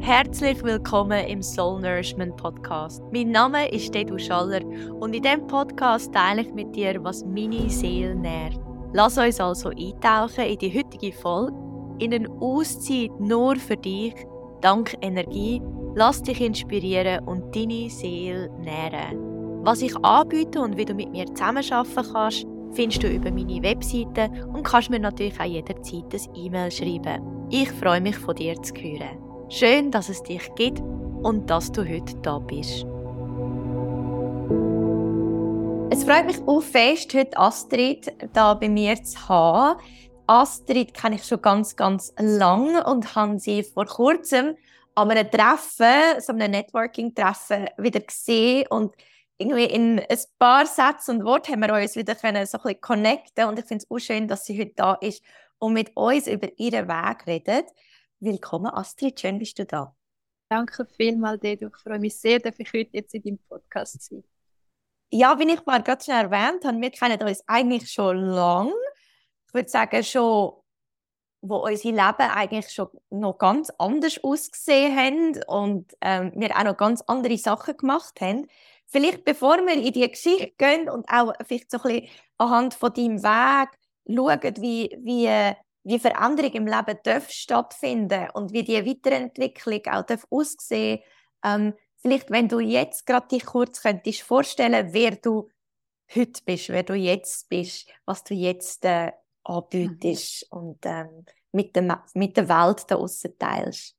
Herzlich willkommen im Soul Nourishment Podcast. Mein Name ist Dedu Schaller und in diesem Podcast teile ich mit dir, was meine Seele nährt. Lass uns also eintauchen in die heutige Folge, in eine Auszeit nur für dich, dank Energie. Lass dich inspirieren und deine Seele nähren. Was ich anbiete und wie du mit mir zusammenarbeiten kannst, findest du über meine Webseite und kannst mir natürlich auch jederzeit ein E-Mail schreiben. Ich freue mich von dir zu hören. Schön, dass es dich gibt und dass du heute da bist. Es freut mich auch fest, heute Astrid da bei mir zu haben. Astrid kenne ich schon ganz, ganz lange und habe sie vor kurzem an einem Treffen, so einem Networking-Treffen, wieder gesehen und irgendwie in ein paar Sätzen und Worten haben wir uns wieder können, so ein bisschen connecten und ich finde es auch schön, dass sie heute da ist und mit uns über ihren Weg redet. Willkommen, Astrid, schön bist du da. Danke vielmals, Dedu. Ich freue mich sehr, dass ich heute jetzt in deinem Podcast sein Ja, wie ich mal gerade schon erwähnt habe, wir kennen uns eigentlich schon lange. Ich würde sagen, schon, wo unser Leben eigentlich schon noch ganz anders ausgesehen haben und ähm, wir auch noch ganz andere Sachen gemacht haben. Vielleicht bevor wir in die Geschichte gehen und auch vielleicht so ein bisschen anhand von deinem Weg schauen, wie, wie wie Veränderung im Leben darf stattfinden und wie die Weiterentwicklung auch darf aussehen ähm, Vielleicht, wenn du jetzt gerade dich kurz könntest vorstellen, wer du heute bist, wer du jetzt bist, was du jetzt äh, anbietest mhm. und ähm, mit, dem, mit der Welt da außen teilst.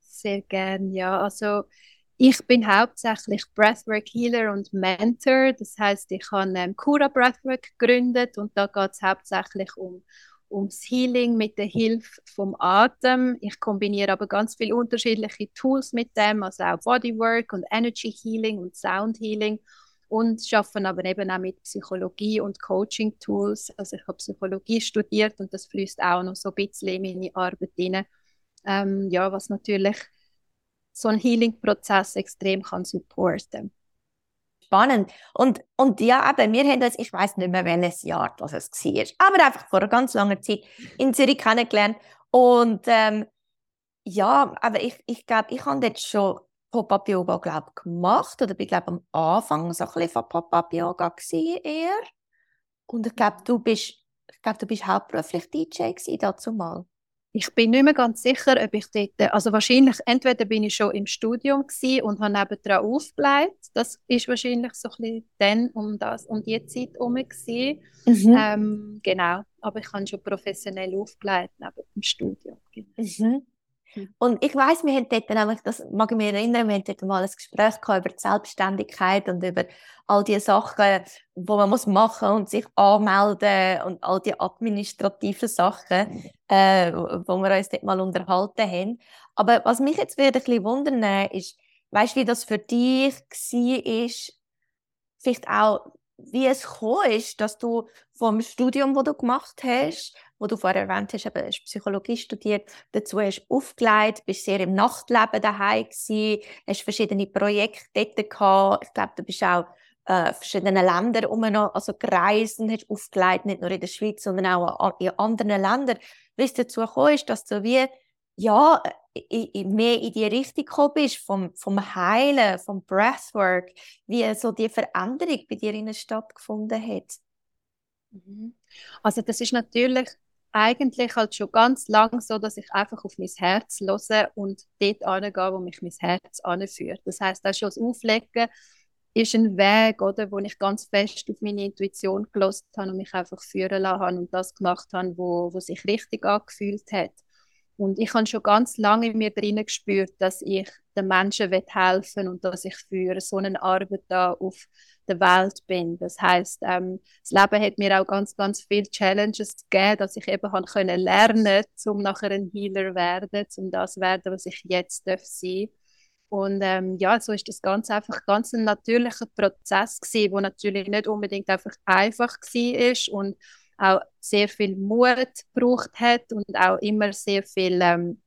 Sehr gern, ja. Also ich bin hauptsächlich Breathwork Healer und Mentor. Das heißt, ich habe ähm, Cura Breathwork gegründet und da geht es hauptsächlich um ums Healing mit der Hilfe vom Atem. Ich kombiniere aber ganz viele unterschiedliche Tools mit dem, also auch Bodywork und Energy Healing und Sound Healing und arbeite aber eben auch mit Psychologie und Coaching Tools. Also ich habe Psychologie studiert und das fließt auch noch so ein bisschen in meine Arbeit rein. Ähm, ja, was natürlich so einen Healing-Prozess extrem kann supporten spannend. Und, und ja, eben, wir haben uns, ich weiß nicht mehr, welches Jahr das es war, aber einfach vor einer ganz langer Zeit in Zürich kennengelernt. Und ähm, ja, aber ich, ich glaube, ich habe jetzt schon Pop-Up-Yoga gemacht oder bin glaube am Anfang so ein bisschen von Pop-Up-Yoga eher. Und ich glaube, du bist, du bist hauptberuflich DJ dazu mal. Ich bin nicht mehr ganz sicher, ob ich dort, also wahrscheinlich, entweder bin ich schon im Studium und habe nebenan aufgelegt. Das ist wahrscheinlich so ein bisschen dann um, das, um die Zeit herum. Mhm. Ähm, genau, aber ich habe schon professionell aufgelegt neben dem Studium. Mhm. Hm. Und ich weiß, wir haben dort nämlich, das mag ich mich erinnern, wir haben dort mal ein Gespräch gehabt über die Selbstständigkeit und über all die Sachen, wo man muss machen und sich anmelden und all die administrativen Sachen, äh, wo wir uns dort mal unterhalten haben. Aber was mich jetzt wieder ein bisschen wundern ist, weißt du, wie das für dich war, vielleicht auch, wie es gekommen ist, dass du vom Studium, das du gemacht hast, wo du vorher erwähnt hast, eben, hast Psychologie studiert, dazu hast du aufgelegt, bist sehr im Nachtleben daheim gewesen, hast verschiedene Projekte dort gehabt. Ich glaube, du bist auch äh, verschiedenen Ländern um also gereist und hast aufgelegt, nicht nur in der Schweiz, sondern auch in anderen Ländern. Wie es dazu gekommen ist, dass du wie ja, mehr in die Richtung gekommen bist, vom, vom Heilen, vom Breathwork, wie so die Veränderung bei dir in der Stadt gefunden hat? Mhm. Also das ist natürlich eigentlich halt schon ganz lang so, dass ich einfach auf mein Herz höre und dort angehe, wo mich mein Herz anführt. Das heißt, auch schon das Auflegen ist ein Weg, oder, wo ich ganz fest auf meine Intuition gelost habe und mich einfach führen lassen und das gemacht habe, wo, wo sich richtig angefühlt hat. Und ich habe schon ganz lange in mir drinnen gespürt, dass ich den Menschen helfen will und dass ich für so eine Arbeit da auf der Welt bin. Das heißt, ähm, das Leben hat mir auch ganz, ganz viele Challenges gegeben, dass ich eben habe können lernen, um nachher ein Healer werden, um das werden, was ich jetzt darf sein. Und ähm, ja, so ist das ganz einfach ganz ein natürlicher Prozess gewesen, wo natürlich nicht unbedingt einfach einfach war ist und auch sehr viel Mut gebraucht hat und auch immer sehr viel ähm,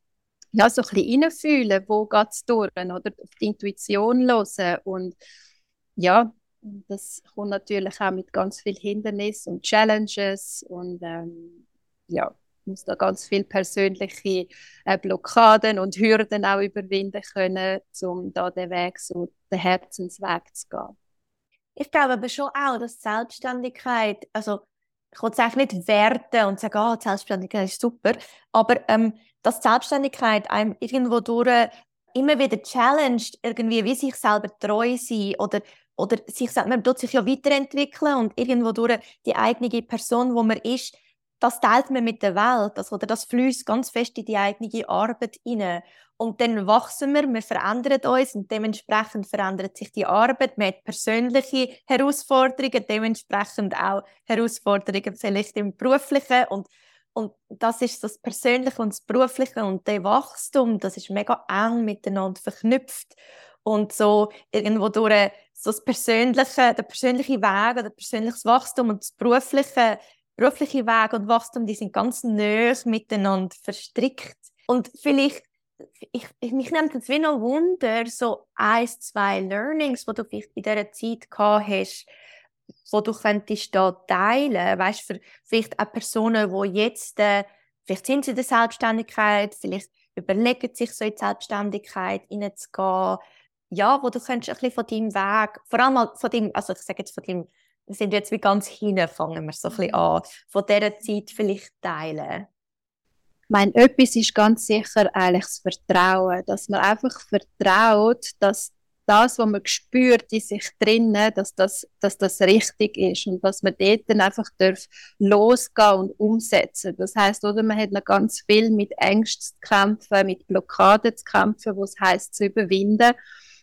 ja, so ein bisschen reinfühlen, wo geht es durch, oder auf die Intuition hören und ja, das kommt natürlich auch mit ganz vielen Hindernissen und Challenges und ähm, ja, muss da ganz viel persönliche äh, Blockaden und Hürden auch überwinden können, um da den Weg, so den Herzensweg zu gehen. Ich glaube aber schon auch, dass Selbstständigkeit, also ich will es eigentlich nicht werten und sagen, oh, Selbstständigkeit ist super, aber ähm, dass Selbstständigkeit einem irgendwo durch immer wieder challenged, irgendwie wie sich selber treu sein oder oder sich, man tut sich ja weiterentwickeln und irgendwo durch die eigene Person, wo man ist, das teilt man mit der Welt, also, oder das fließt ganz fest in die eigene Arbeit hinein. Und dann wachsen wir, wir verändern uns und dementsprechend verändert sich die Arbeit. Man hat persönliche Herausforderungen, dementsprechend auch Herausforderungen vielleicht im Beruflichen und und das ist das Persönliche und das Berufliche und der Wachstum, das ist mega eng miteinander verknüpft. Und so irgendwo durch so das persönliche, der persönliche Weg oder persönliches Wachstum und das berufliche, berufliche Weg und Wachstum, die sind ganz nah miteinander verstrickt. Und vielleicht, ich, ich, mich nimmt jetzt wie noch Wunder, so ein, zwei Learnings, die du vielleicht in dieser Zeit gehabt hast, wo du könntest da teilen, weißt für vielleicht auch Personen, die jetzt, äh, vielleicht sind sie in der Selbstständigkeit, vielleicht überlegen sich so in die Selbstständigkeit hineinzugehen, ja, wo du könntest ein bisschen von deinem Weg, vor allem von deinem, also ich sage jetzt von deinem, wir sind jetzt wie ganz hinten, fangen wir so ein bisschen mhm. an, von dieser Zeit vielleicht teilen? Ich meine, etwas ist ganz sicher eigentlich das Vertrauen, dass man einfach vertraut, dass das, was man spürt in sich drinnen, dass das, dass das richtig ist und dass man dort dann einfach darf losgehen und umsetzen. Das heißt, oder man hat noch ganz viel mit Ängsten zu kämpfen, mit Blockaden zu kämpfen, was heißt zu überwinden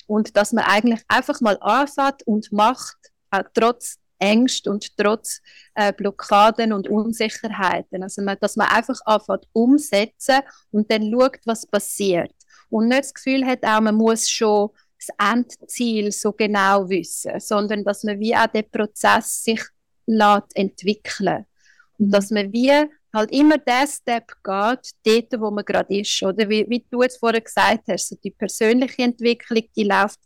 und dass man eigentlich einfach mal anfängt und macht, auch trotz Ängste und trotz äh, Blockaden und Unsicherheiten. Also man, dass man einfach anfängt umsetzen und dann schaut, was passiert. Und nicht das Gefühl hat, auch man muss schon das Endziel so genau wissen, sondern dass man wie auch den Prozess sich lässt entwickeln und dass man wie halt immer der Step geht, dort, wo man gerade ist, oder? Wie, wie du jetzt vorher gesagt hast, so die persönliche Entwicklung, die läuft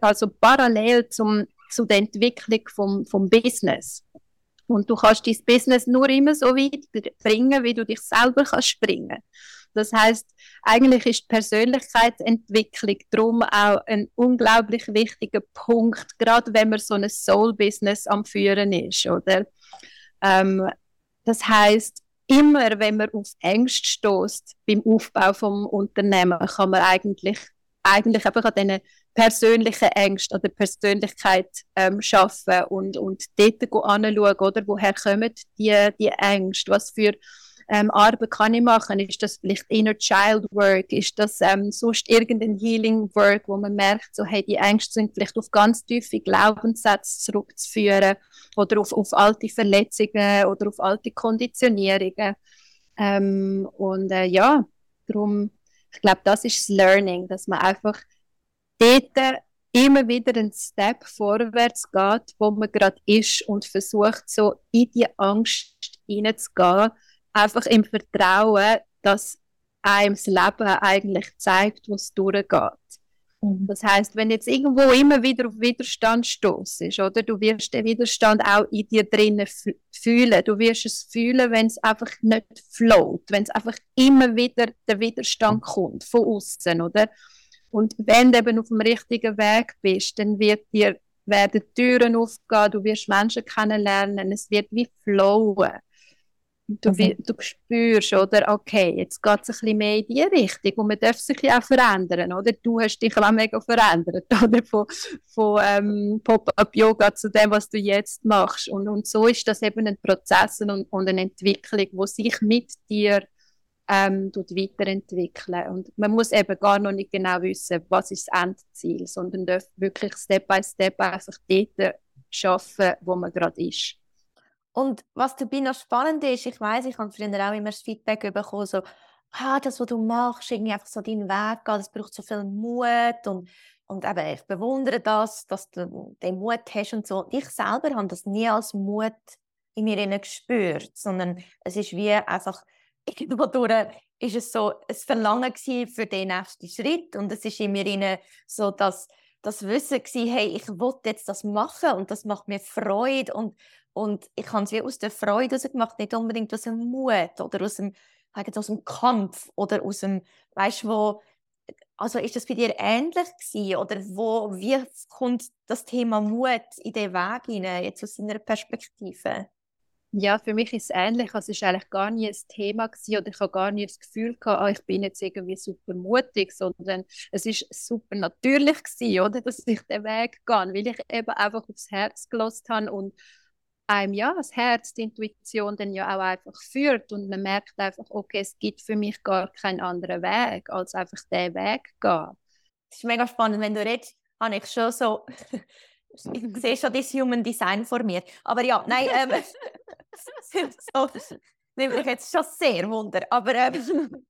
also parallel zum, zu der Entwicklung vom, vom Business. Und du kannst dein Business nur immer so weit bringen, wie du dich selber kannst bringen. Das heißt, eigentlich ist die Persönlichkeitsentwicklung darum auch ein unglaublich wichtiger Punkt, gerade wenn man so ein Soul-Business am Führen ist, oder? Ähm, das heißt, immer wenn man auf Ängste stößt beim Aufbau vom Unternehmen, kann man eigentlich eigentlich einfach an diesen persönlichen Ängsten oder Persönlichkeit ähm, schaffen und, und dort anschauen, oder? Woher kommen die, die Ängste, was für ähm, Arbeit kann ich machen? Ist das vielleicht Inner Child Work? Ist das ähm, sonst irgendein Healing Work, wo man merkt, so, hey, die Ängste sind vielleicht auf ganz tiefe Glaubenssätze zurückzuführen oder auf, auf alte Verletzungen oder auf alte Konditionierungen. Ähm, und äh, ja, darum, ich glaube, das ist das Learning, dass man einfach dort immer wieder einen Step vorwärts geht, wo man gerade ist und versucht, so in die Angst hineinzugehen einfach im Vertrauen, dass einem das Leben eigentlich zeigt, was durchgeht. Mhm. Das heißt, wenn jetzt irgendwo immer wieder auf Widerstand stoßest, oder du wirst den Widerstand auch in dir drinnen fühlen. Du wirst es fühlen, wenn es einfach nicht float, wenn es einfach immer wieder der Widerstand kommt von außen, oder? Und wenn du eben auf dem richtigen Weg bist, dann wird dir werden Türen aufgehen, du wirst Menschen kennenlernen, es wird wie flowen. Du, mhm. du spürst, oder, okay, jetzt geht es ein bisschen mehr in die Richtung und man darf sich auch verändern, oder? Du hast dich auch mega verändert, oder? Von, von ähm, Pop-Up-Yoga zu dem, was du jetzt machst. Und, und so ist das eben ein Prozess und, und eine Entwicklung, wo sich mit dir ähm, weiterentwickeln. Und man muss eben gar noch nicht genau wissen, was ist das Endziel, sondern darf wirklich Step by Step einfach dort schaffen, wo man gerade ist. Und was dabei noch spannend ist, ich weiß, ich habe früher auch immer das Feedback bekommen, so, ah, das, was du machst, irgendwie einfach so deinen Weg gehen, das braucht so viel Mut und, und eben, ich bewundere das, dass du den Mut hast und so. Ich selber habe das nie als Mut in mir gespürt, sondern es ist wie einfach, irgendwo durch ist es so ein Verlangen für den nächsten Schritt und es ist in mir so, dass das Wissen gewesen, hey, ich will jetzt das machen und das macht mir Freude und Und ich habe es wie aus der Freude gemacht, nicht unbedingt aus dem Mut oder aus dem, aus dem Kampf oder aus dem, weißt du, wo, also ist das bei dir ähnlich gewesen? oder wo, wie kommt das Thema Mut in den Weg hinein, jetzt aus deiner Perspektive? Ja, für mich ist es ähnlich. Also es war eigentlich gar nie ein Thema gewesen, oder ich habe gar nie das Gefühl gehabt, ah, ich bin jetzt irgendwie super mutig, sondern es ist super natürlich gewesen, oder, dass ich den Weg gehe, weil ich eben einfach aufs Herz gelost habe und einem ja das Herz, die Intuition dann ja auch einfach führt und man merkt einfach, okay, es gibt für mich gar keinen anderen Weg, als einfach den Weg gehen. Das ist mega spannend, wenn du redest, habe ich schon so ich sehe schon das Human Design vor mir. Aber ja, nein, ähm, so, nimmt mich jetzt schon sehr wunder. Aber ähm,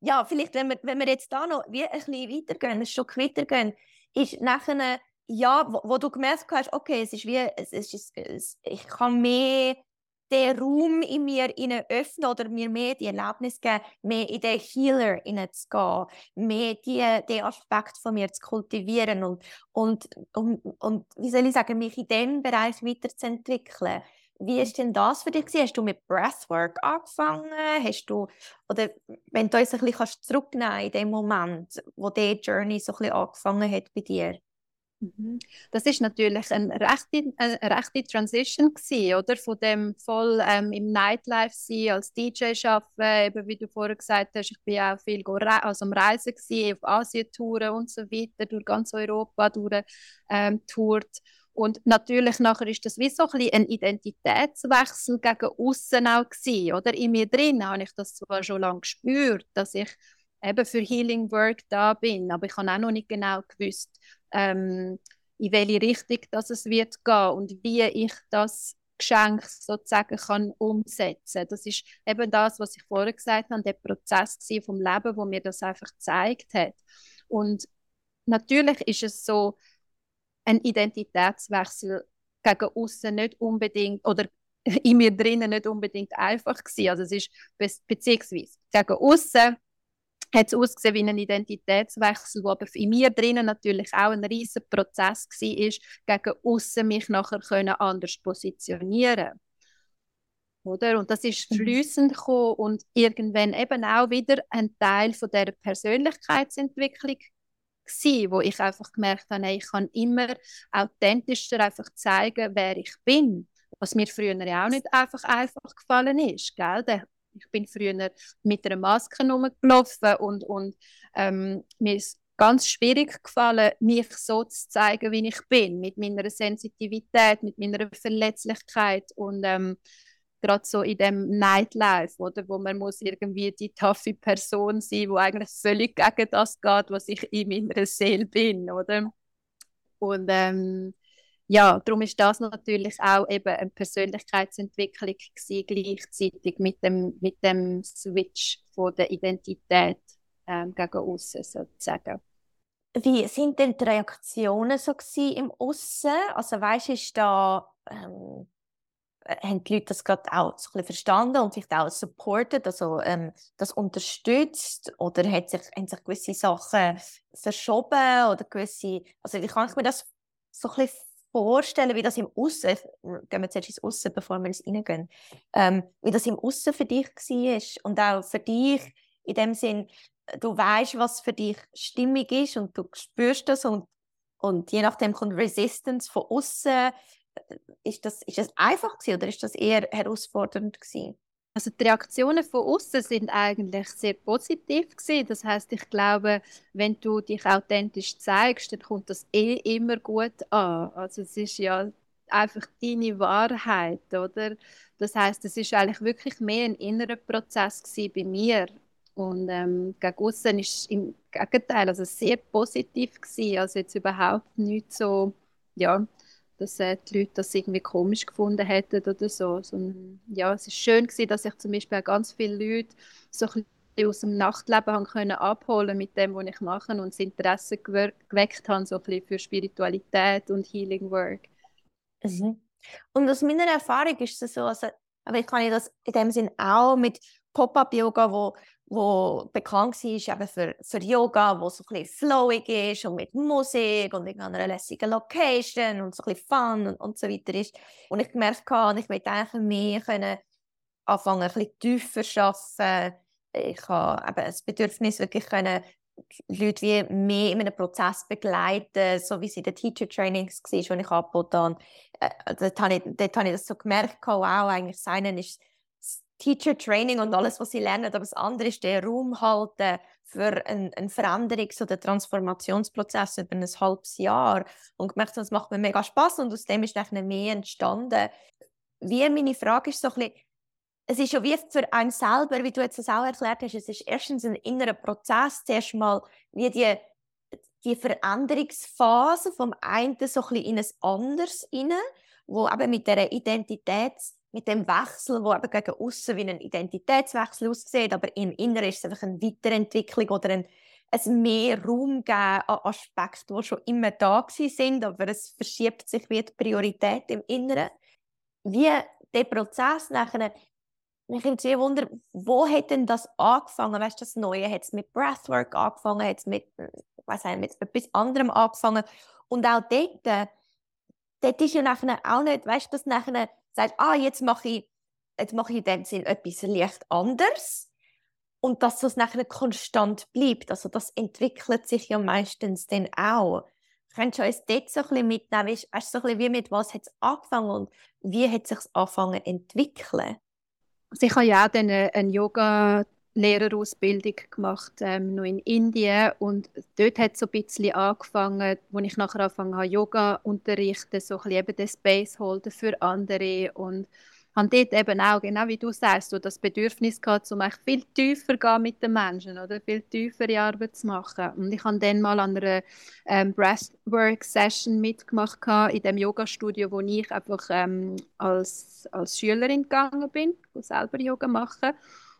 ja, vielleicht, wenn wir, wenn wir jetzt da noch wie ein bisschen weitergehen, ein Stück weitergehen, ist nachher, ja, wo, wo du gemerkt hast, okay, es ist wie, es, ist, es, ich kann mehr den Raum in mir öffnen oder mir mehr die Erlaubnis geben, mehr in den Healer zu gehen, mehr die, den Aspekt von mir zu kultivieren und, und, und, und wie soll ich sagen, mich in diesem Bereich weiterzuentwickeln. Wie ist denn das für dich? Hast du mit Breathwork angefangen? Hast du, oder wenn du uns ein bisschen zurücknehmen in dem Moment, wo die Journey so ein bisschen angefangen hat bei dir? Mhm. Das ist natürlich eine rechte, eine rechte Transition gewesen, oder? Von dem voll ähm, im Nightlife sein, als DJ arbeiten, eben wie du vorher gesagt hast, ich bin auch viel also am Reisen gewesen, auf Asien-Touren und so weiter, durch ganz Europa durch ähm. Und natürlich nachher ist das wie so ein, ein Identitätswechsel gegen außen auch gewesen, oder? In mir drin habe ich das zwar schon lange gespürt, dass ich eben für Healing Work da bin, aber ich habe auch noch nicht genau gewusst, ähm, in welche Richtung das es wird gehen und wie ich das Geschenk sozusagen kann umsetzen. Das ist eben das, was ich vorher gesagt habe, der Prozess vom Leben, wo mir das einfach gezeigt hat. Und natürlich ist es so ein Identitätswechsel gegen außen nicht unbedingt oder in mir drinnen nicht unbedingt einfach gewesen. Also es ist be beziehungsweise gegen außen hat es ausgesehen wie ein Identitätswechsel, wo aber in mir drinnen natürlich auch ein riesiger Prozess war, gegen außen mich nachher können anders positionieren oder? Und das ist mhm. fließend gekommen und irgendwann eben auch wieder ein Teil von der Persönlichkeitsentwicklung gewesen, wo ich einfach gemerkt habe, ich kann immer authentischer einfach zeigen, wer ich bin, was mir früher ja auch nicht einfach einfach gefallen ist, gell? Der ich bin früher mit einer Maske rumgelaufen und, und ähm, mir ist ganz schwierig gefallen, mich so zu zeigen, wie ich bin, mit meiner Sensitivität, mit meiner Verletzlichkeit und ähm, gerade so in dem Nightlife, oder, wo man muss irgendwie die taffe Person sein, wo eigentlich völlig gegen das geht, was ich in meiner Seele bin, oder? Und ähm, ja, darum ist das natürlich auch eben eine Persönlichkeitsentwicklung gewesen, gleichzeitig mit dem, mit dem Switch von der Identität ähm, gegen außen sozusagen. Wie sind denn die Reaktionen so im Aussen? Also weißt, ist da ähm, haben die Leute das gerade auch so ein verstanden und sich auch supportet, also ähm, das unterstützt oder hat sich, haben sich gewisse Sachen verschoben oder gewisse, also wie kann ich mir das so ein bisschen vorstellen, wie das im Aussen, gehen wir zuerst ins Aussen, bevor wir ins Reingehen, ähm, wie das im Aussen für dich war und auch für dich in dem Sinn, du weißt, was für dich stimmig ist und du spürst das und, und je nachdem kommt Resistance von außen. Ist das, ist das einfach gewesen, oder ist das eher herausfordernd gewesen? Also die Reaktionen von außen sind eigentlich sehr positiv gewesen. Das heißt, ich glaube, wenn du dich authentisch zeigst, dann kommt das eh immer gut an. Also es ist ja einfach deine Wahrheit, oder? Das heißt, es ist eigentlich wirklich mehr ein innerer Prozess bei mir. Und ähm, gegen außen ist im Gegenteil, also sehr positiv gewesen. Also jetzt überhaupt nicht so, ja, dass äh, die Leute das irgendwie komisch gefunden hätten oder so. Sondern, ja, es ist schön gewesen, dass ich zum Beispiel ganz viele Leute so ein aus dem Nachtleben haben können abholen mit dem, was ich mache und das Interesse geweckt habe, so für Spiritualität und Healing Work. Mhm. Und aus meiner Erfahrung ist es so, also, aber ich kann das in dem Sinn auch mit Pop-Up-Yoga, wo wo bekannt war eben für, für Yoga, wo so ein bisschen flowig ist und mit Musik und in einer lässigen Location und so ein bisschen Fun und, und so weiter ist. Und ich gemerkt habe, ich möchte eigentlich mehr können anfangen, ein bisschen tiefer zu arbeiten. Ich habe eben das Bedürfnis, wirklich können Leute wie mehr in einem Prozess begleiten, so wie es in den Teacher-Trainings war, die ich angeboten habe. Äh, dort, habe ich, dort habe ich das so gemerkt, wow, eigentlich Seinen ist Teacher Training und alles, was sie lernen, aber das andere ist der Raum halten für einen, einen Veränderungs- oder Transformationsprozess über ein halbes Jahr und gemerkt, das macht mir mega Spaß und aus dem ist dann mehr entstanden. Wie meine Frage ist so ein bisschen, es ist ja wie für einen selber, wie du jetzt das auch erklärt hast, es ist erstens ein innerer Prozess, zuerst mal wie die, die Veränderungsphase vom einen so ein bisschen in ein anderes rein, wo eben mit der Identitäts mit dem Wechsel, wo eben gegen außen wie ein Identitätswechsel aussieht, aber im Inneren ist es einfach eine Weiterentwicklung oder ein, ein mehr Raum geben an Aspekten, die schon immer da sind, aber es verschiebt sich wie die Priorität im Inneren. Wie der Prozess nachher, mich nimmt sehr Wunder, wo hat denn das angefangen? Weißt du, das Neue hat es mit Breathwork angefangen, hat es mit, weiß nicht, mit etwas anderem angefangen und auch dort, dort ist ja nachher auch nicht, weißt du, dass nachher sagt, ah, jetzt mache ich, jetzt mache ich in dem Sinn etwas leicht anders und dass das nachher konstant bleibt. Also das entwickelt sich ja meistens dann auch. Könntest du uns dort so ein bisschen mitnehmen? Weißt, weißt, so ein bisschen wie mit was hat es angefangen und wie hat es sich angefangen entwickeln? Also ich habe ja auch dann eine Yoga Lehrerausbildung gemacht, ähm, noch in Indien. Und dort hat es so ein bisschen angefangen, wo ich nachher angefangen habe, Yoga unterrichten, so ein bisschen eben den Space holden für andere. Und habe dort eben auch, genau wie du sagst, so das Bedürfnis gehabt, um viel tiefer gehen mit den Menschen oder? Viel tiefere Arbeit zu machen. Und ich habe dann mal an einer ähm, Breathwork-Session mitgemacht in dem Yoga-Studio, wo ich einfach ähm, als, als Schülerin gegangen bin, selber Yoga machen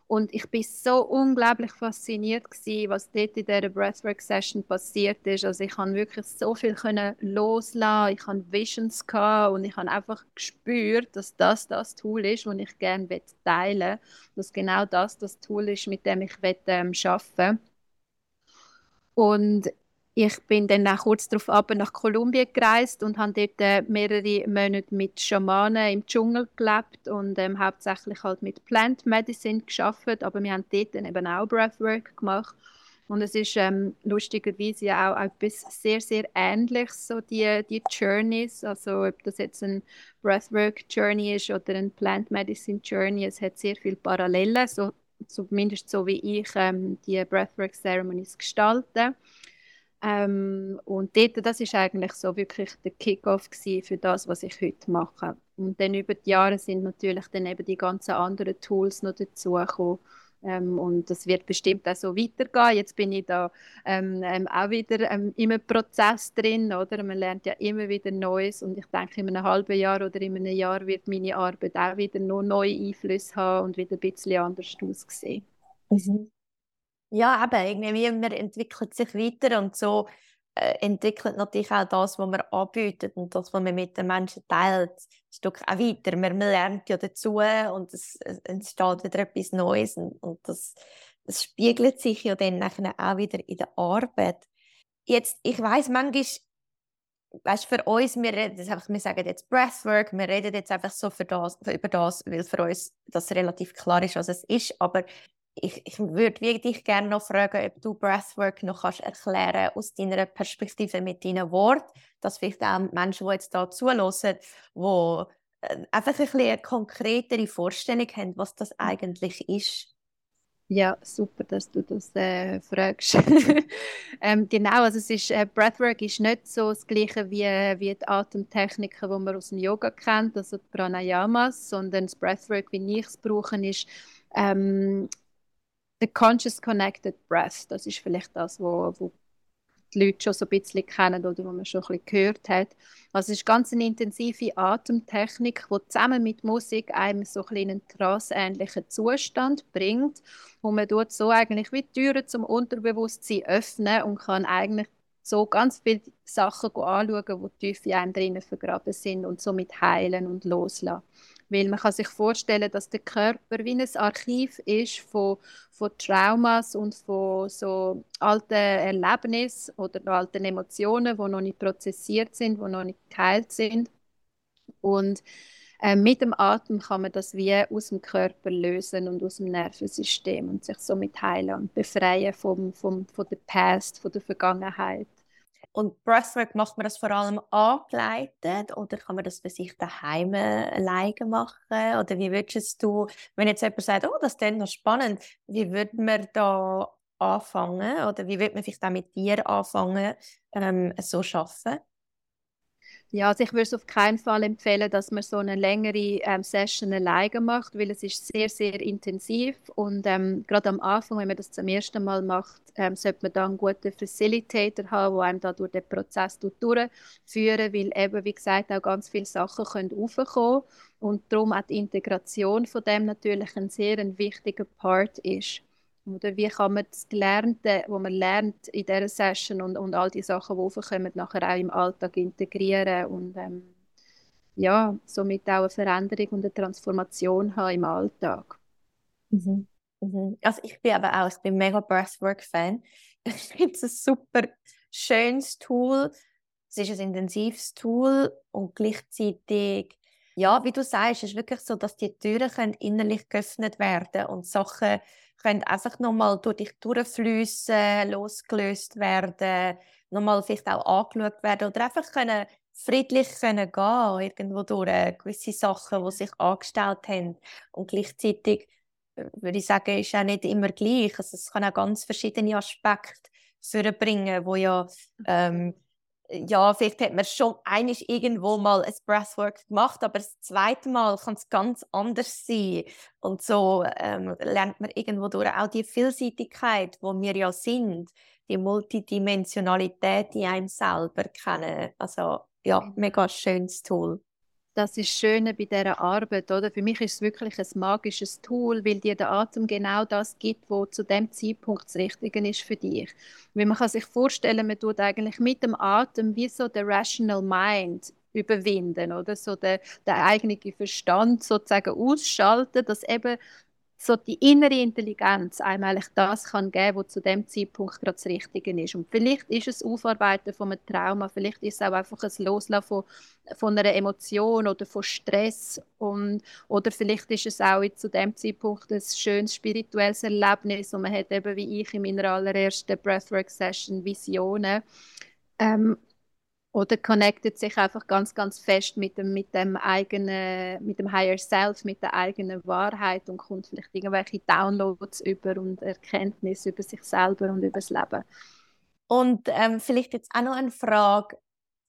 und ich bin so unglaublich fasziniert gewesen, was dort in dieser Breathwork-Session passiert ist. Also ich konnte wirklich so viel können loslassen, ich hatte Visions und ich habe einfach gespürt, dass das das Tool ist, das ich gerne teilen will. Dass genau das das Tool ist, mit dem ich ähm, arbeiten will. Und ich bin dann auch kurz darauf ab nach Kolumbien gereist und habe dort äh, mehrere Monate mit Schamanen im Dschungel gelebt und ähm, hauptsächlich halt mit Plant Medicine geschafft, aber wir haben dort dann eben auch Breathwork gemacht. Und es ist ähm, lustigerweise ja auch etwas sehr, sehr Ähnliches, so die, die Journeys, also ob das jetzt ein Breathwork Journey ist oder ein Plant Medicine Journey, es hat sehr viele Parallelen, so, zumindest so wie ich ähm, die Breathwork Ceremonies gestalte. Ähm, und dort, das ist eigentlich so wirklich der Kickoff für das, was ich heute mache. Und dann über die Jahre sind natürlich dann eben die ganzen anderen Tools noch dazugekommen. Ähm, und das wird bestimmt auch so weitergehen. Jetzt bin ich da ähm, ähm, auch wieder ähm, im Prozess drin, oder? Man lernt ja immer wieder Neues und ich denke, in einem halben Jahr oder in einem Jahr wird meine Arbeit auch wieder noch neue Einflüsse haben und wieder ein bisschen anders aussehen. Mhm. Ja, eben, irgendwie, man entwickelt sich weiter und so äh, entwickelt natürlich auch das, was man anbietet und das, was man mit den Menschen teilt, ein Stück auch weiter. Man, man lernt ja dazu und es, es entsteht wieder etwas Neues und, und das, das spiegelt sich ja dann auch wieder in der Arbeit. Jetzt, ich weiß manchmal, weißt, für uns, wir, reden einfach, wir sagen jetzt Breathwork, wir reden jetzt einfach so für das, über das, weil für uns das relativ klar ist, was es ist, aber ich, ich würde dich gerne noch fragen, ob du Breathwork noch kannst erklären aus deiner Perspektive mit deinen Worten, dass vielleicht auch Menschen, die jetzt da zuhören, die äh, einfach ein eine konkretere Vorstellung haben, was das eigentlich ist. Ja, super, dass du das äh, fragst. ähm, genau, also es ist, äh, Breathwork ist nicht so das Gleiche wie, wie die Atemtechniken, die man aus dem Yoga kennt, also die Pranayamas, sondern das Breathwork, wie ich es brauche, ist ähm, The Conscious Connected Breath, das ist vielleicht das, wo, wo die Leute schon so ein bisschen kennen oder wo man schon ein bisschen gehört hat. Also es ist ganz eine intensive Atemtechnik, die zusammen mit Musik einem so ein einen tranceähnlichen Zustand bringt, wo man dort so eigentlich wie Türen zum Unterbewusstsein öffnen und kann eigentlich so ganz viele Sachen anschauen, die tief in einem drinnen vergraben sind und somit heilen und loslassen. Weil man kann sich vorstellen, dass der Körper wie ein Archiv ist von, von Traumas und von so alten Erlebnissen oder alten Emotionen, die noch nicht prozessiert sind, die noch nicht geheilt sind. Und äh, mit dem Atem kann man das wie aus dem Körper lösen und aus dem Nervensystem und sich somit heilen und befreien vom, vom, von der Past, von der Vergangenheit. Und Breathwork macht man das vor allem angeleitet oder kann man das bei sich daheim alleine machen? Oder wie würdest du, wenn jetzt jemand sagt, oh, das ist noch spannend, wie würde man da anfangen? Oder wie würde man vielleicht auch mit dir anfangen, ähm, so zu arbeiten? Ja, also ich würde es auf keinen Fall empfehlen, dass man so eine längere ähm, Session alleine macht, weil es ist sehr, sehr intensiv und ähm, gerade am Anfang, wenn man das zum ersten Mal macht, ähm, sollte man dann einen guten Facilitator haben, der einem da durch den Prozess durchführen weil eben, wie gesagt, auch ganz viele Sachen können aufkommen und darum auch die Integration von dem natürlich ein sehr ein wichtiger Part ist. Oder wie kann man das Gelernte, was man lernt in dieser Session und, und all die Sachen, die aufkommen, nachher auch im Alltag integrieren und ähm, ja, somit auch eine Veränderung und eine Transformation haben im Alltag. Mhm. Mhm. Also ich bin aber auch, ich bin mega Breathwork-Fan. Ich finde es ein super schönes Tool. Es ist ein intensives Tool und gleichzeitig, ja, wie du sagst, es ist wirklich so, dass die Türen können innerlich geöffnet werden und Sachen können einfach nochmal durch dich durchfließen, losgelöst werden, nochmal vielleicht auch angeschaut werden oder einfach können friedlich können gehen, irgendwo durch gewisse Sachen, die sich angestellt haben. Und gleichzeitig äh, würde ich sagen, ist auch nicht immer gleich. Also es kann auch ganz verschiedene Aspekte bringen, wo ja ähm, ja, vielleicht hat man schon einig irgendwo mal ein Breathwork gemacht, aber das zweite Mal kann es ganz anders sein. Und so ähm, lernt man irgendwo durch auch die Vielseitigkeit, wo wir ja sind, die Multidimensionalität in einem selber kennen. Also ja, mega schönes Tool das ist Schöne bei dieser Arbeit, oder? Für mich ist es wirklich ein magisches Tool, weil dir der Atem genau das gibt, wo zu dem Zeitpunkt das Richtige ist für dich. Weil man kann sich vorstellen, man tut eigentlich mit dem Atem wie so der Rational Mind überwinden, oder? So der, der eigene Verstand sozusagen ausschalten, dass eben so die innere Intelligenz einem das kann geben, was zu dem Zeitpunkt gerade das Richtige ist. Und vielleicht ist es Aufarbeiten von einem Trauma, vielleicht ist es auch einfach ein Loslassen von, von einer Emotion oder von Stress und, oder vielleicht ist es auch zu dem Zeitpunkt ein schönes spirituelles Erlebnis und man hat eben wie ich in meiner allerersten Breathwork-Session Visionen. Ähm, oder connectet sich einfach ganz, ganz fest mit dem, mit dem eigenen, mit dem Higher Self, mit der eigenen Wahrheit und kommt vielleicht irgendwelche Downloads über und Erkenntnisse über sich selber und über das Leben. Und ähm, vielleicht jetzt auch noch eine Frage,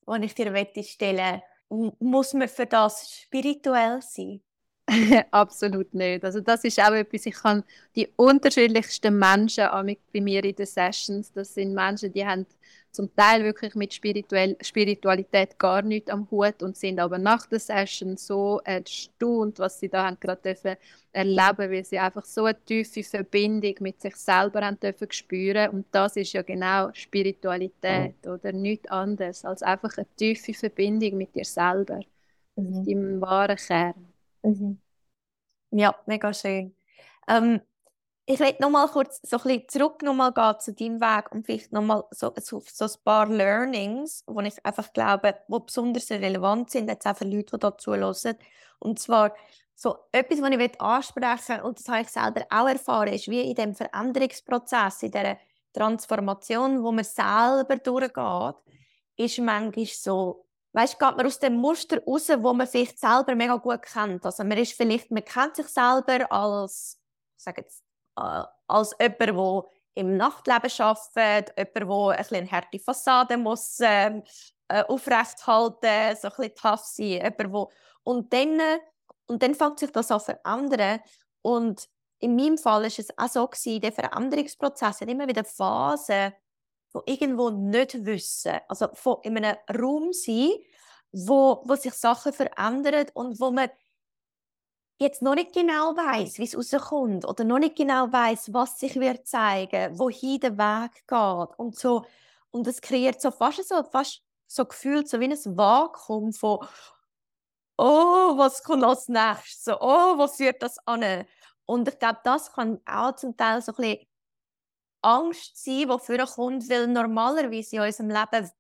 die ich dir stellen Muss man für das spirituell sein? Absolut nicht. Also das ist auch etwas, ich kann die unterschiedlichsten Menschen bei mir in den Sessions, das sind Menschen, die haben zum Teil wirklich mit Spirituell Spiritualität gar nichts am Hut und sind aber nach der Session so erstaunt, was sie da haben gerade dürfen erleben, weil sie einfach so eine tiefe Verbindung mit sich selber haben dürfen spüren und das ist ja genau Spiritualität mhm. oder nichts anderes als einfach eine tiefe Verbindung mit dir selber, mhm. deinem wahren Kern. Mhm. Ja, mega schön. Ähm, ich will noch mal kurz so ein bisschen zurück noch mal gehen zu deinem Weg und vielleicht noch mal so, so, so ein paar Learnings, wo ich einfach glaube, wo besonders relevant sind, jetzt auch für Leute, die dazu hören. Und zwar so etwas, was ich ansprechen will, und das habe ich selber auch erfahren, ist wie in dem Veränderungsprozess, in dieser Transformation, wo man selber durchgeht, ist manchmal so, weißt, geht man aus dem Muster raus, wo man vielleicht selber mega gut kennt. Also man ist vielleicht, man kennt sich selber als, ich sage jetzt als jemand, der im Nachtleben arbeitet, jemand, der eine harte Fassade muss, ähm, äh, aufrechthalten so ein bisschen tough sein. Jemand, wo und, dann, und dann fängt sich das an zu verändern. Und in meinem Fall war es auch so, gewesen, der Veränderungsprozess hat immer wieder Phasen, wo irgendwo nicht wissen, also von in einem Raum sein, wo, wo sich Sachen verändern und wo man jetzt noch nicht genau weiß, wie es rauskommt oder noch nicht genau weiß, was sich wird zeigen, wohin der Weg geht und so und es kreiert so fast so fast so gefühlt so wie ein Vakuum von oh, was kommt als nächstes? So, oh, was führt das an? Und ich glaube, das kann auch zum Teil so ein bisschen Angst sein, die für kommt, weil normalerweise in unserem Leben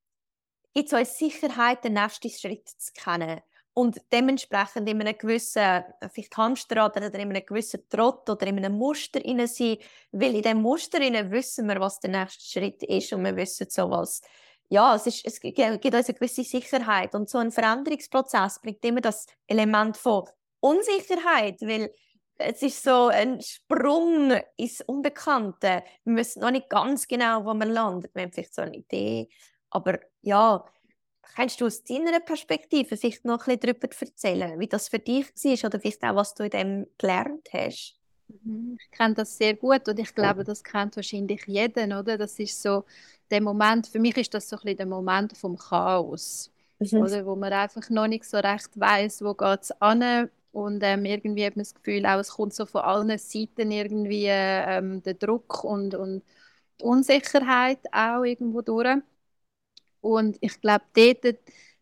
gibt es uns Sicherheit, den nächsten Schritt zu kennen. Und dementsprechend in einem gewissen, vielleicht Hamsterrad oder in einem gewissen Trott oder in einem Muster sein, weil in diesem Muster wissen wir, was der nächste Schritt ist und wir wissen so was. Ja, es, ist, es gibt uns eine gewisse Sicherheit und so ein Veränderungsprozess bringt immer das Element von Unsicherheit, weil es ist so ein Sprung ins Unbekannte. Wir wissen noch nicht ganz genau, wo man landet. Wir haben vielleicht so eine Idee, aber ja, Kannst du aus deiner Perspektive vielleicht noch ein bisschen darüber erzählen, wie das für dich war oder vielleicht auch, was du in dem gelernt hast? Mhm, ich kenne das sehr gut und ich glaube, das kennt wahrscheinlich jeder, oder? Das ist so der Moment, für mich ist das so ein bisschen der Moment vom Chaos, mhm. oder? Wo man einfach noch nicht so recht weiß, wo geht es an und ähm, irgendwie hat man das Gefühl, auch, es kommt so von allen Seiten irgendwie ähm, der Druck und, und die Unsicherheit auch irgendwo durch. Und ich glaube, dort,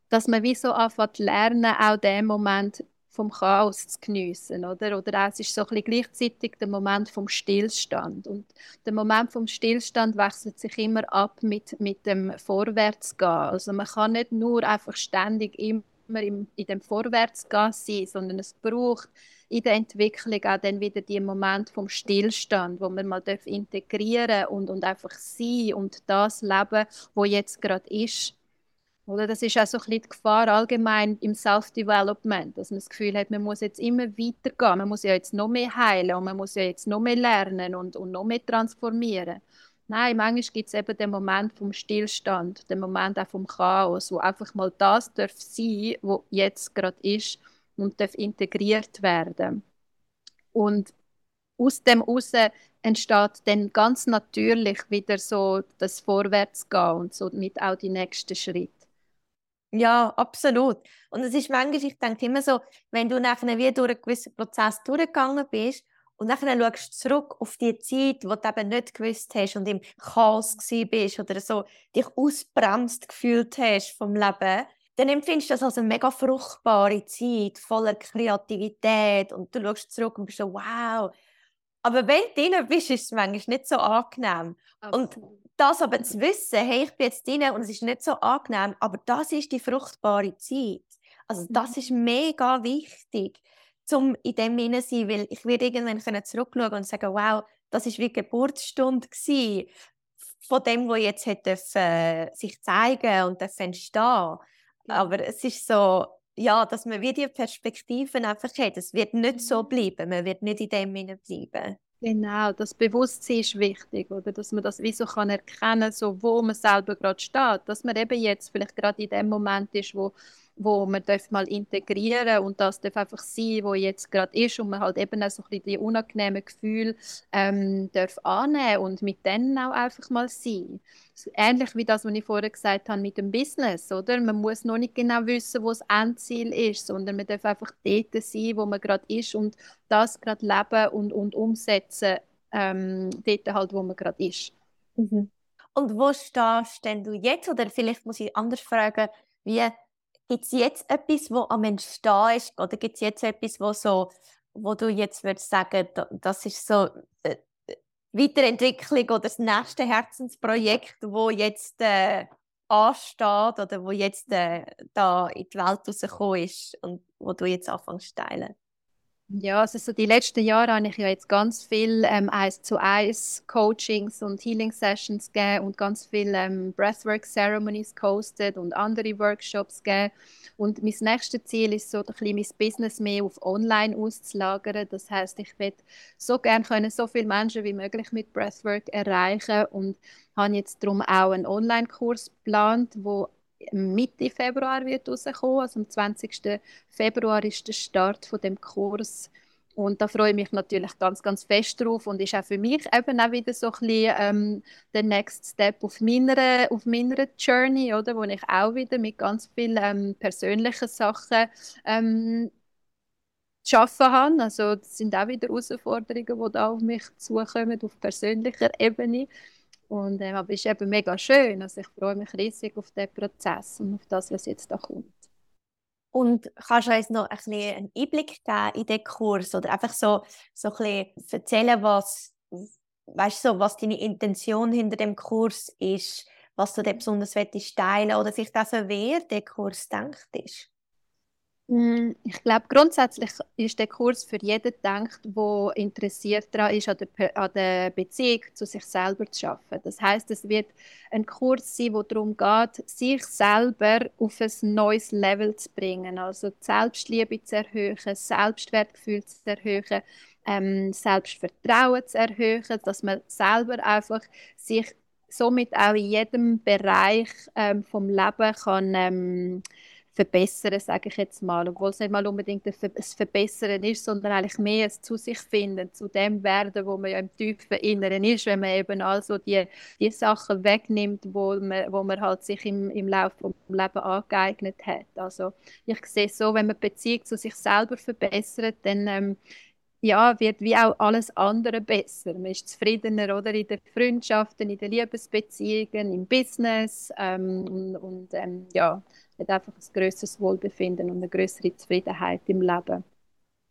dass man wie so anfängt zu lernen, auch den Moment vom Chaos zu geniessen, oder? Oder es ist so ein gleichzeitig der Moment vom Stillstand. Und der Moment vom Stillstand wechselt sich immer ab mit, mit dem Vorwärtsgehen. Also man kann nicht nur einfach ständig immer im, in dem Vorwärtsgehen sein, sondern es braucht in der Entwicklung auch dann wieder die Moment vom Stillstand, wo man mal integrieren und, und einfach sein und das leben, wo jetzt gerade ist. Oder das ist auch so ein bisschen die Gefahr allgemein im Self-Development, dass man das Gefühl hat, man muss jetzt immer weitergehen, man muss ja jetzt noch mehr heilen und man muss ja jetzt noch mehr lernen und, und noch mehr transformieren. Nein, manchmal gibt es eben den Moment vom Stillstand, den Moment auch vom Chaos, wo einfach mal das darf sein, wo jetzt gerade ist und darf integriert werden. Und aus dem heraus entsteht dann ganz natürlich wieder so das Vorwärtsgehen und so mit auch die nächsten Schritte. Ja, absolut. Und es ist manchmal, ich denke immer so, wenn du nachher wie durch einen gewissen Prozess durchgegangen bist und nachher schaust du zurück auf die Zeit, wo du eben nicht gewusst hast und im Chaos bist oder so dich ausbremst gefühlt hast vom Leben, dann empfindest du das als eine mega fruchtbare Zeit, voller Kreativität und du schaust zurück und bist so, wow. Aber wenn du drin bist, ist es manchmal nicht so angenehm. Absolut. Und das aber zu wissen, hey, ich bin jetzt drin und es ist nicht so angenehm, aber das ist die fruchtbare Zeit. Also das mhm. ist mega wichtig, um in dem hinein sein, weil ich werde irgendwann zurückschauen und sagen, wow, das ist wie die Geburtsstunde gewesen von dem, wo jetzt hat dürfen, äh, sich zeigen und entstehen aber es ist so, ja, dass man wie die Perspektiven einfach hat. Es wird nicht so mhm. bleiben, man wird nicht in dem bleiben. Genau, das Bewusstsein ist wichtig, oder? Dass man das wie so kann erkennen, so wo man selber gerade steht, dass man eben jetzt vielleicht gerade in dem Moment ist, wo wo man darf mal integrieren und das darf einfach sein, wo jetzt gerade ist und man halt eben auch so ein bisschen die unangenehmen Gefühle ähm, darf annehmen und mit denen auch einfach mal sein. Ähnlich wie das, was ich vorher gesagt habe mit dem Business, oder? Man muss noch nicht genau wissen, wo das Endziel ist, sondern man darf einfach dort sein, wo man gerade ist und das gerade leben und, und umsetzen, ähm, dort halt, wo man gerade ist. Mhm. Und wo stehst denn du jetzt? Oder vielleicht muss ich anders fragen, wie Gibt es jetzt etwas, wo am Entstehen ist? Oder gibt es jetzt etwas, wo, so, wo du jetzt würdest sagen, das ist so äh, Weiterentwicklung oder das nächste Herzensprojekt, wo jetzt äh, ansteht oder wo jetzt äh, da in die Welt rausgekommen ist und wo du jetzt anfängst zu teilen? Ja, also so die letzten Jahre habe ich ja jetzt ganz viel ähm, eins zu eins Coachings und Healing Sessions gegeben und ganz viel ähm, Breathwork Ceremonies gehostet und andere Workshops gegeben. Und mein nächstes Ziel ist so, ein bisschen mein Business mehr auf Online auszulagern. Das heißt, ich will so gerne können so viele Menschen wie möglich mit Breathwork erreichen und habe jetzt darum auch einen Online-Kurs geplant, wo Mitte Februar wird rauskommen. Also am 20. Februar ist der Start von dem Kurs. Und da freue ich mich natürlich ganz, ganz fest drauf und ist auch für mich eben auch wieder so ein bisschen ähm, der Next Step auf meiner, auf meiner Journey, oder, wo ich auch wieder mit ganz vielen ähm, persönlichen Sachen ähm, zu arbeiten habe. Also das sind auch wieder Herausforderungen, die da auf mich zukommen, auf persönlicher Ebene. Und, ähm, aber es ist eben mega schön. Also ich freue mich riesig auf den Prozess und auf das, was jetzt da kommt. Und kannst du uns noch ein bisschen einen Einblick geben in den Kurs oder einfach so, so ein bisschen erzählen, was, weißt du, was deine Intention hinter dem Kurs ist, was du dir besonders teilen oder vielleicht auch so, wer der Kurs denkt ist? Mm, ich glaube, grundsätzlich ist der Kurs für jeden gedacht, der interessiert daran ist, an der, der Beziehung zu sich selber zu schaffen. Das heißt, es wird ein Kurs sein, wo darum geht, sich selber auf ein neues Level zu bringen, also die Selbstliebe zu erhöhen, Selbstwertgefühl zu erhöhen, ähm, Selbstvertrauen zu erhöhen, dass man selber einfach sich somit auch in jedem Bereich ähm, vom Leben kann ähm, verbessern, sage ich jetzt mal. Obwohl es nicht mal unbedingt ein Verbessern ist, sondern eigentlich mehr ein zu sich finden, zu dem werden, wo man ja im tiefen Inneren ist, wenn man eben also die, die Sachen wegnimmt, wo man, wo man halt sich im, im Laufe des Lebens angeeignet hat. Also ich sehe so, wenn man die Beziehung zu sich selber verbessert, dann ähm, ja, wird wie auch alles andere besser. Man ist zufriedener oder in den Freundschaften, in den Liebesbeziehungen, im Business ähm, und, und ähm, ja, hat einfach ein größeres Wohlbefinden und eine größere Zufriedenheit im Leben.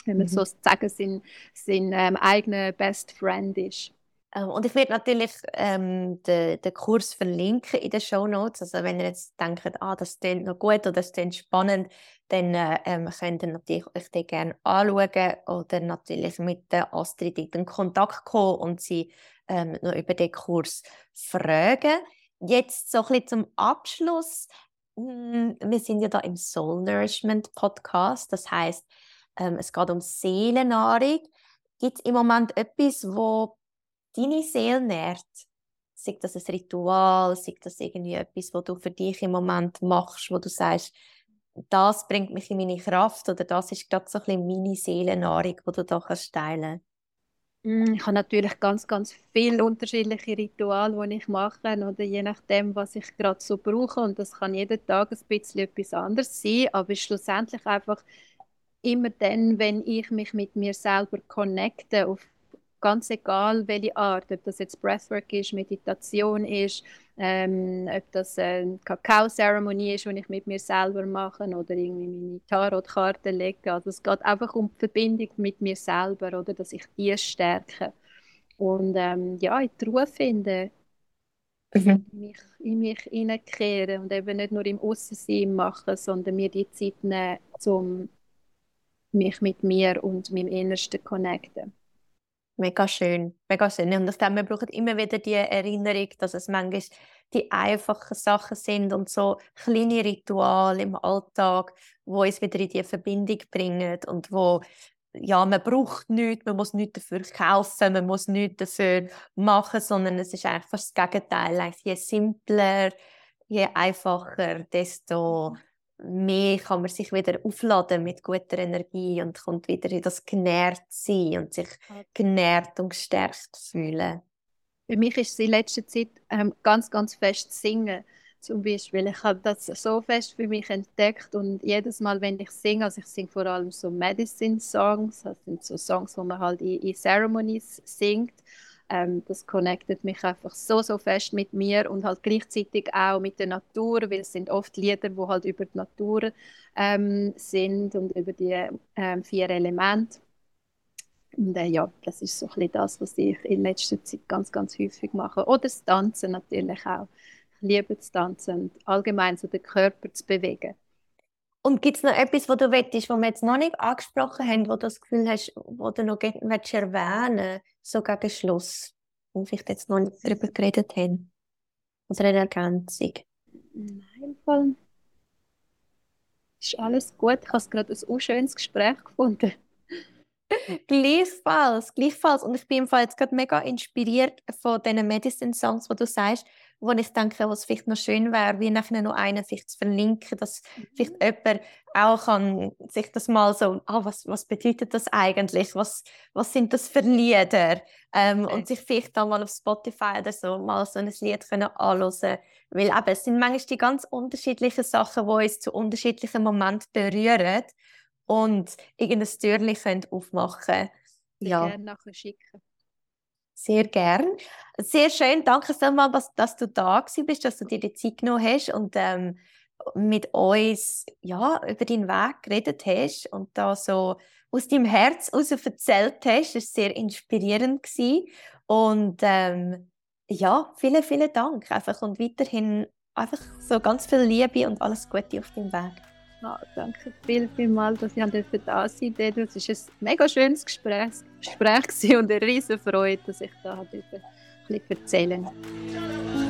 Wenn man mhm. so sagen, sein, sein ähm, eigener Best Friend ist. Ähm, und ich werde natürlich ähm, den, den Kurs verlinken in den Show Notes. Also wenn ihr jetzt denkt, ah, das klingt noch gut oder das klingt spannend, dann äh, ähm, könnt ihr natürlich euch den gerne anschauen oder natürlich mit der Astrid in Kontakt kommen und sie ähm, noch über den Kurs fragen. Jetzt so ein bisschen zum Abschluss. Hm, wir sind ja da im Soul Nourishment Podcast. Das heißt, ähm, es geht um Seelennahrung. Gibt es im Moment etwas, wo deine Seele nährt? Sei das ein Ritual, sei das irgendwie etwas, was du für dich im Moment machst, wo du sagst, das bringt mich in meine Kraft oder das ist gerade so ein bisschen meine Seelennahrung, die du da kannst teilen Mm, ich habe natürlich ganz, ganz viele unterschiedliche Rituale, die ich mache, oder je nachdem, was ich gerade so brauche. Und das kann jeden Tag ein bisschen etwas anderes sein, aber schlussendlich einfach immer dann, wenn ich mich mit mir selber connecte, auf ganz egal welche Art, ob das jetzt Breathwork ist, Meditation ist, ähm, ob das eine Kakao-Zeremonie ist, die ich mit mir selber mache oder irgendwie meine Tarotkarte lege. Also es geht einfach um die Verbindung mit mir selber oder dass ich die stärke und ähm, ja, in die Ruhe finde, mhm. in mich, in mich hineinkehren und eben nicht nur im Aussensein machen, sondern mir die Zeit nehmen, um mich mit mir und meinem Innersten zu connecten. Mega schön, mega schön. Und ich glaube, wir brauchen immer wieder die Erinnerung, dass es manchmal die einfachen Sachen sind und so kleine Rituale im Alltag, wo uns wieder in die Verbindung bringen und wo ja, man braucht nichts, man muss nichts dafür kaufen, man muss nichts dafür machen, sondern es ist einfach das Gegenteil. Je simpler, je einfacher, desto mehr kann man sich wieder aufladen mit guter Energie und kommt wieder in das genährt sein und sich genährt und gestärkt fühlen. Für mich ist es in letzter Zeit ähm, ganz, ganz fest Singen. Zum Beispiel, ich habe das so fest für mich entdeckt und jedes Mal, wenn ich singe, also ich singe vor allem so Medicine-Songs, das sind so Songs, wo man halt in, in Ceremonies singt ähm, das connectet mich einfach so, so fest mit mir und halt gleichzeitig auch mit der Natur, weil es sind oft Lieder, die halt über die Natur ähm, sind und über die ähm, vier Elemente. Und äh, ja, das ist so ein das, was ich in letzter Zeit ganz, ganz häufig mache. Oder das Tanzen natürlich auch. Ich liebe das Tanzen und allgemein so den Körper zu bewegen. Und gibt es noch etwas, was du willst, was wir jetzt noch nicht angesprochen haben, wo du das Gefühl hast, wo du noch willst erwähnen so gegen Schluss, wo wir jetzt noch nicht darüber geredet haben? Oder eine Ergänzung? Nein, Fall ist alles gut. Ich habe gerade ein unschönes Gespräch gefunden. gleichfalls, gleichfalls. Und ich bin im Fall jetzt gerade mega inspiriert von diesen Medicine-Songs, wo du sagst, wo ich denke, was vielleicht noch schön wäre, wie nachher noch einen vielleicht zu verlinken, dass mhm. vielleicht jemand auch kann sich das mal so, ah, was, was bedeutet das eigentlich, was, was sind das für Lieder ähm, okay. und sich vielleicht dann mal auf Spotify oder so mal so ein Lied können anhören weil eben, es sind manchmal die ganz unterschiedlichen Sachen, die uns zu unterschiedlichen Momenten berühren und irgendein Türchen aufmachen können. Ja. Gerne nachher schicken. Sehr gern. Sehr schön. Danke vielmals, dass, dass du da bist, dass du dir die Zeit genommen hast und ähm, mit uns ja, über deinen Weg geredet hast und da so aus deinem Herz heraus erzählt hast. Das war sehr inspirierend. Gewesen. Und ähm, ja, vielen, vielen Dank einfach und weiterhin einfach so ganz viel Liebe und alles Gute auf deinem Weg. Ja, danke viel, viel mal, dass ich da sein durfte. Es war ein mega schönes Gespräch, Gespräch und eine riesige Freude, dass ich da bisschen erzählen durfte.